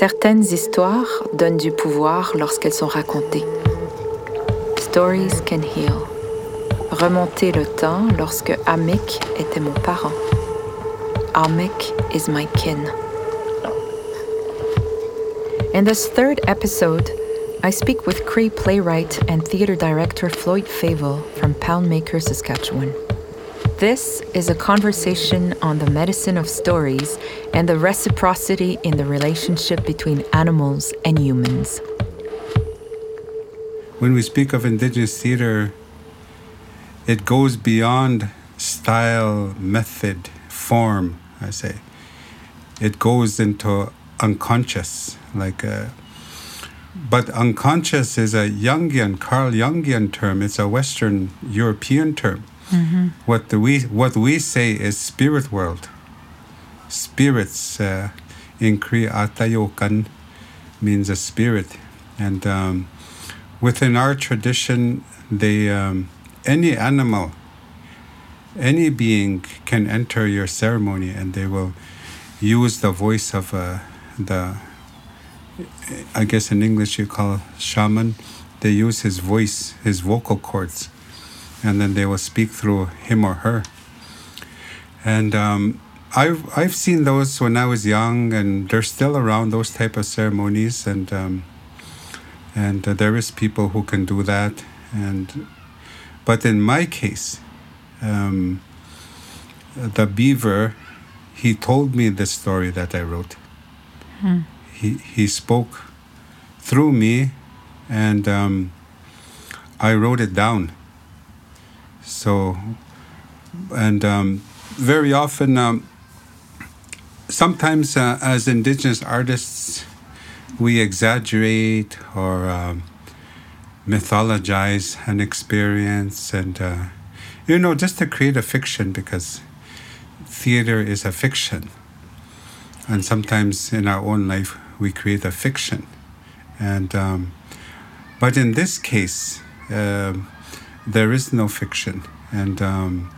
Certaines histoires donnent du pouvoir lorsqu'elles sont racontées. Stories can heal. Remonter le temps lorsque Amik était mon parent. Amik is my kin. In this third episode, I speak with Cree playwright and theater director Floyd Favel from Poundmaker, Saskatchewan. This is a conversation on the medicine of stories and the reciprocity in the relationship between animals and humans. When we speak of Indigenous theater, it goes beyond style, method, form, I say. It goes into unconscious, like a, uh, but unconscious is a Jungian, Carl Jungian term. It's a Western European term. Mm-hmm. What we what we say is spirit world. Spirits uh, in Kriya means a spirit, and um, within our tradition, they um, any animal, any being can enter your ceremony, and they will use the voice of uh, the. I guess in English you call shaman. They use his voice, his vocal cords and then they will speak through him or her. And um, I've I've seen those when I was young, and they're still around those type of ceremonies, and um, and uh, there is people who can do that, and but in my case, um, the beaver, he told me the story that I wrote. Hmm. He he spoke through me, and um, I wrote it down so, and um, very often, um, sometimes uh, as Indigenous artists, we exaggerate or um, mythologize an experience and, uh, you know, just to create a fiction because theater is a fiction. And sometimes in our own life, we create a fiction. And, um, but in this case, uh, there is no fiction. And um,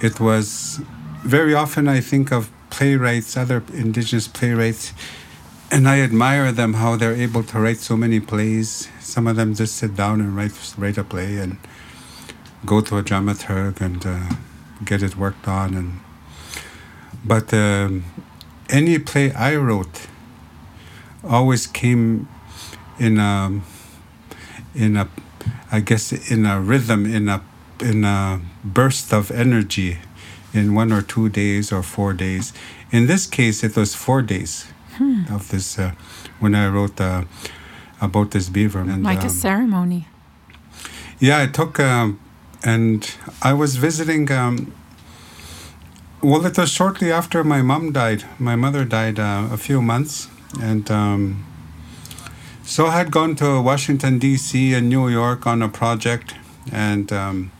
it was very often I think of playwrights, other indigenous playwrights, and I admire them how they're able to write so many plays. Some of them just sit down and write write a play and go to a dramaturg and uh, get it worked on. And but um, any play I wrote always came in a in a I guess in a rhythm, in a in a burst of energy, in one or two days or four days. In this case, it was four days hmm. of this uh, when I wrote uh, about this beaver. And, like um, a ceremony. Yeah, it took, um, and I was visiting. Um, well, it was shortly after my mom died. My mother died uh, a few months, and um, so I had gone to Washington, D.C. and New York on a project, and um,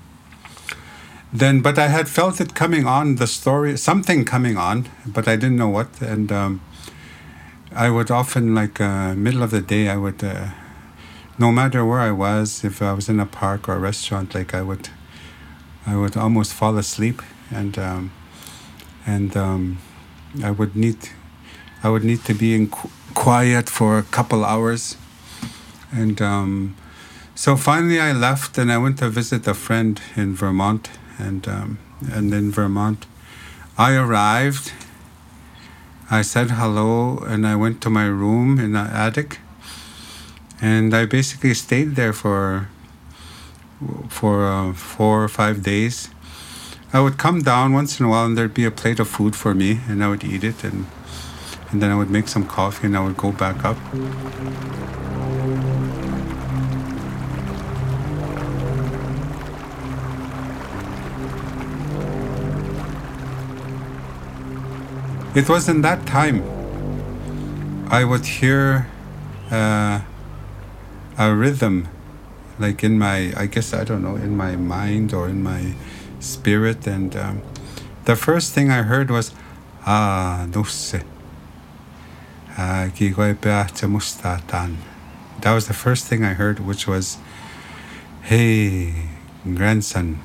then, but I had felt it coming on, the story, something coming on, but I didn't know what. And um, I would often, like, uh, middle of the day, I would, uh, no matter where I was, if I was in a park or a restaurant, like, I would, I would almost fall asleep, and um, and um, I would need I would need to be in qu- quiet for a couple hours. And um, so finally I left and I went to visit a friend in Vermont. And, um, and in Vermont, I arrived. I said hello and I went to my room in the attic. And I basically stayed there for for uh, four or five days. I would come down once in a while and there'd be a plate of food for me and I would eat it and and then I would make some coffee and I would go back up. It was in that time I would hear uh, a rhythm, like in my, I guess, I don't know, in my mind or in my spirit. And um, the first thing I heard was, Ah, Nusse. That was the first thing I heard, which was, Hey, grandson,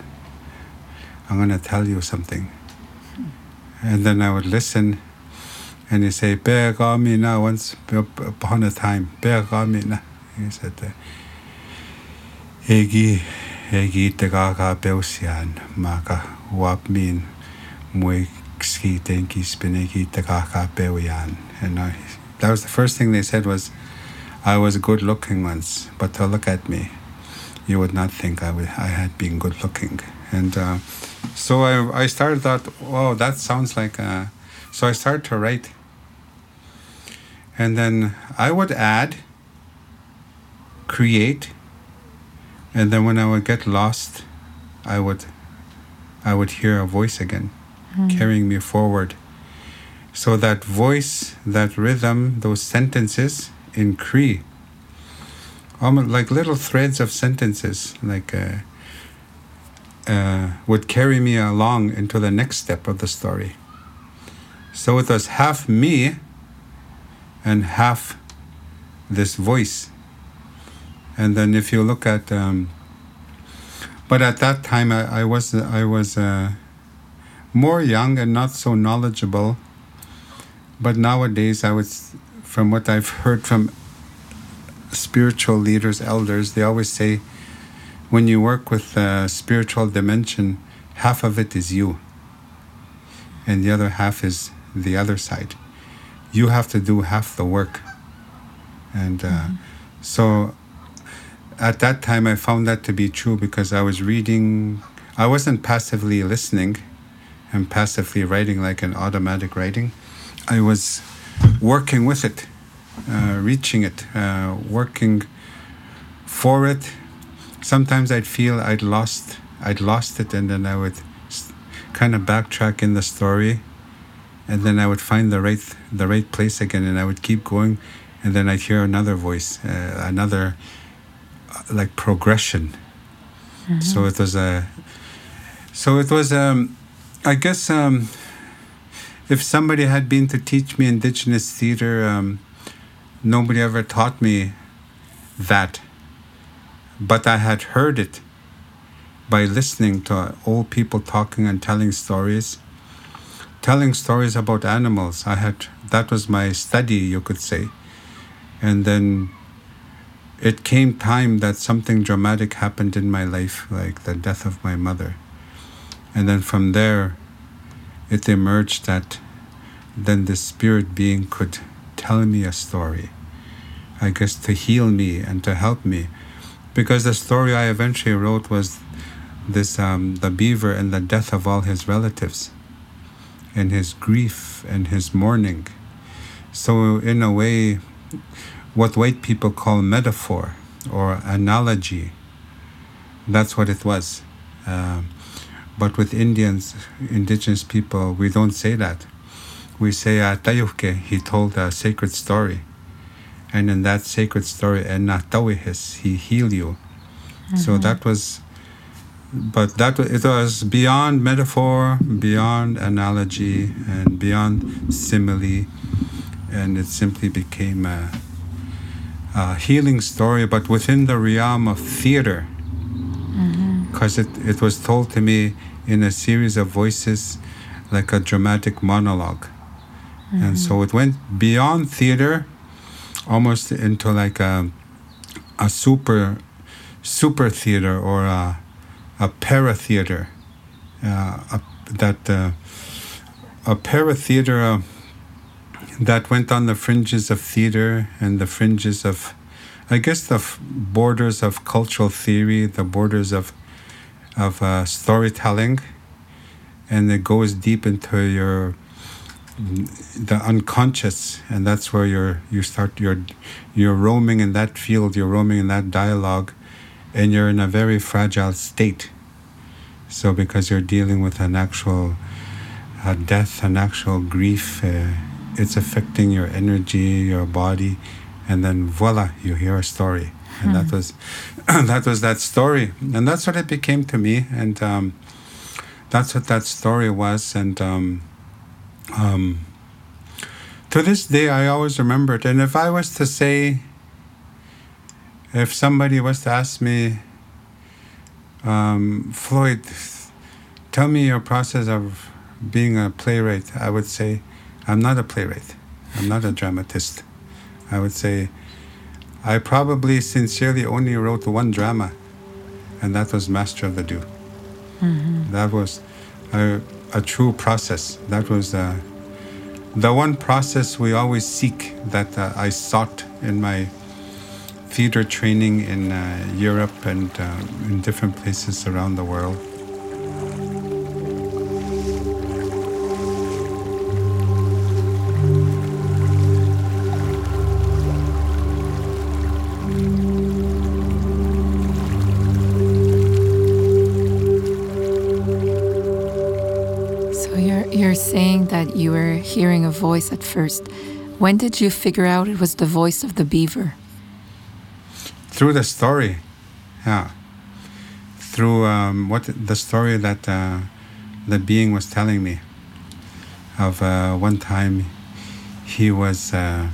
I'm going to tell you something. And then I would listen, and he say, Begamina, once upon a time, Begamina. He said, Egi, Egi Tagaga Belsian, Maka, Wapmin, Mui Ski Denki Spinegi Tagaga Belian. And I, that was the first thing they said was, I was good looking once, but to look at me, you would not think I, would, I had been good looking. And uh, so I, I started thought, oh, that sounds like. A, so I started to write, and then I would add, create, and then when I would get lost, I would, I would hear a voice again, mm. carrying me forward. So that voice, that rhythm, those sentences in Cree, almost like little threads of sentences, like. Uh, uh, would carry me along into the next step of the story. So it was half me and half this voice. And then if you look at, um, but at that time I, I was I was uh, more young and not so knowledgeable. But nowadays I was, from what I've heard from spiritual leaders, elders, they always say when you work with a spiritual dimension, half of it is you, and the other half is the other side. You have to do half the work. And uh, mm-hmm. so at that time, I found that to be true because I was reading, I wasn't passively listening and passively writing like an automatic writing. I was working with it, uh, reaching it, uh, working for it, sometimes I'd feel I'd lost I'd lost it, and then I would kind of backtrack in the story, and then I would find the right the right place again, and I would keep going, and then I'd hear another voice, uh, another uh, like progression. Mm-hmm. So it was a. So it was um, I guess um, if somebody had been to teach me indigenous theater, um, nobody ever taught me that but I had heard it by listening to old people talking and telling stories. Telling stories about animals. I had that was my study, you could say. And then it came time that something dramatic happened in my life, like the death of my mother. And then from there, it emerged that then the spirit being could tell me a story. I guess to heal me and to help me because the story I eventually wrote was this um, the beaver and the death of all his relatives, and his grief and his mourning. So, in a way, what white people call metaphor or analogy, that's what it was. Uh, but with Indians, indigenous people, we don't say that. We say, uh, Tayuke, he told a sacred story. And in that sacred story, and Natawihis, he healed you. Mm-hmm. So that was, but that it was beyond metaphor, beyond analogy, and beyond simile, and it simply became a, a healing story, but within the realm of theater. Because mm-hmm. it, it was told to me in a series of voices, like a dramatic monologue. Mm-hmm. And so it went beyond theater almost into like a, a super super theater or a, a para theater uh, a, that uh, a para theater uh, that went on the fringes of theater and the fringes of I guess the f- borders of cultural theory, the borders of of uh, storytelling, and it goes deep into your the unconscious and that's where you're you start you're you're roaming in that field you're roaming in that dialogue and you're in a very fragile state. So because you're dealing with an actual uh, death an actual grief uh, it's affecting your energy your body and then voila you hear a story. And that hmm. was that was that story. And that's what it became to me. And um, that's what that story was. And um, um, to this day, I always remember it. And if I was to say, if somebody was to ask me, um, Floyd, tell me your process of being a playwright, I would say, I'm not a playwright. I'm not a dramatist. I would say I probably sincerely only wrote one drama, and that was Master of the Dew. Mm-hmm. That was a, a, true process. That was uh, the one process we always seek that uh, I sought in my theater training in uh, Europe and uh, in different places around the world. You were hearing a voice at first. When did you figure out it was the voice of the beaver? Through the story, yeah. Through um, what the story that uh, the being was telling me of uh, one time he was uh,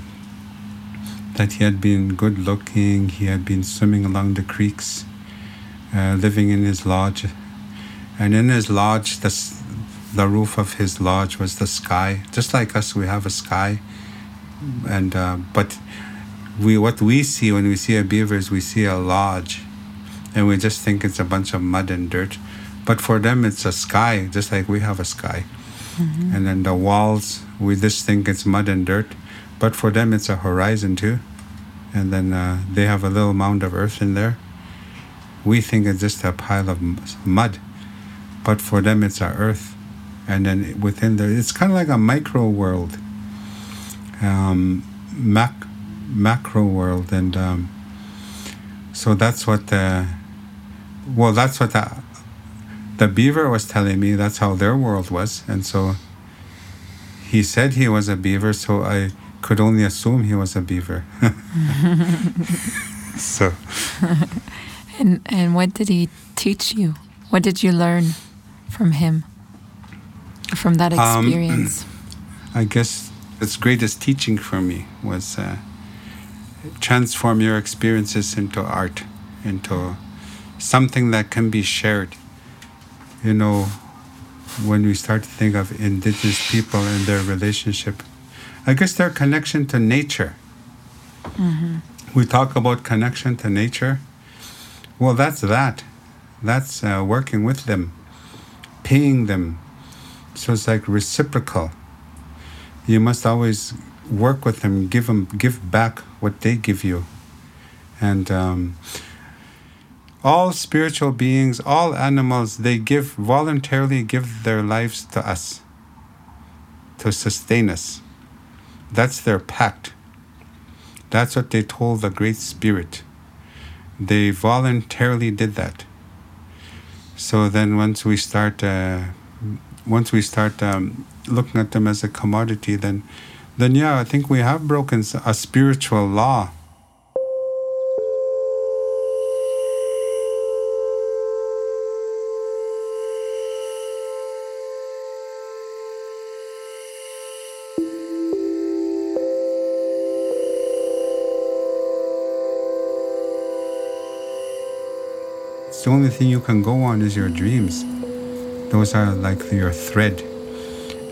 that he had been good looking, he had been swimming along the creeks, uh, living in his lodge, and in his lodge the the roof of his lodge was the sky. Just like us, we have a sky, and uh, but we what we see when we see a beaver is we see a lodge, and we just think it's a bunch of mud and dirt, but for them it's a sky, just like we have a sky. Mm-hmm. And then the walls, we just think it's mud and dirt, but for them it's a horizon too. And then uh, they have a little mound of earth in there. We think it's just a pile of mud, but for them it's our earth and then within there, it's kind of like a micro world, um, mac, macro world, and um, so that's what the, well, that's what the, the beaver was telling me. That's how their world was, and so he said he was a beaver, so I could only assume he was a beaver. so. and and what did he teach you? What did you learn from him? From that um, experience? Um, I guess its greatest teaching for me was uh, transform your experiences into art, into something that can be shared. You know, when we start to think of indigenous people and their relationship, I guess their connection to nature. Mm-hmm. We talk about connection to nature. Well, that's that. That's uh, working with them, paying them, so it's like reciprocal. You must always work with them, give them, give back what they give you, and um, all spiritual beings, all animals, they give voluntarily give their lives to us to sustain us. That's their pact. That's what they told the Great Spirit. They voluntarily did that. So then, once we start uh, once we start um, looking at them as a commodity, then, then yeah, I think we have broken a spiritual law. the only thing you can go on is your dreams. Those are like your thread,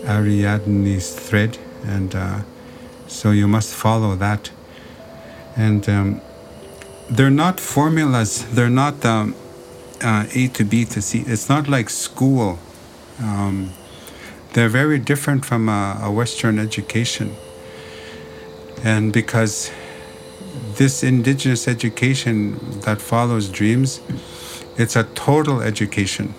Ariadne's thread, and uh, so you must follow that. And um, they're not formulas. They're not um, uh, A to B to C. It's not like school. Um, they're very different from a, a Western education. And because this indigenous education that follows dreams, it's a total education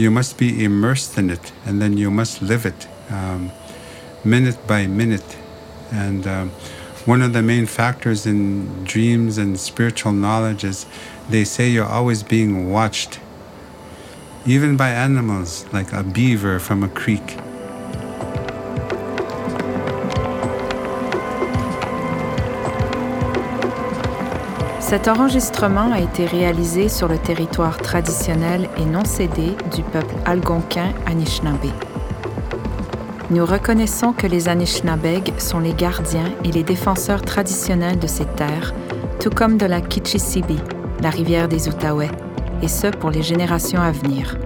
you must be immersed in it and then you must live it um, minute by minute. And um, one of the main factors in dreams and spiritual knowledge is they say you're always being watched, even by animals like a beaver from a creek. Cet enregistrement a été réalisé sur le territoire traditionnel et non cédé du peuple algonquin Anishinaabe. Nous reconnaissons que les Anishinaabeg sont les gardiens et les défenseurs traditionnels de ces terres, tout comme de la Kichisibi, la rivière des Outaouais, et ce pour les générations à venir.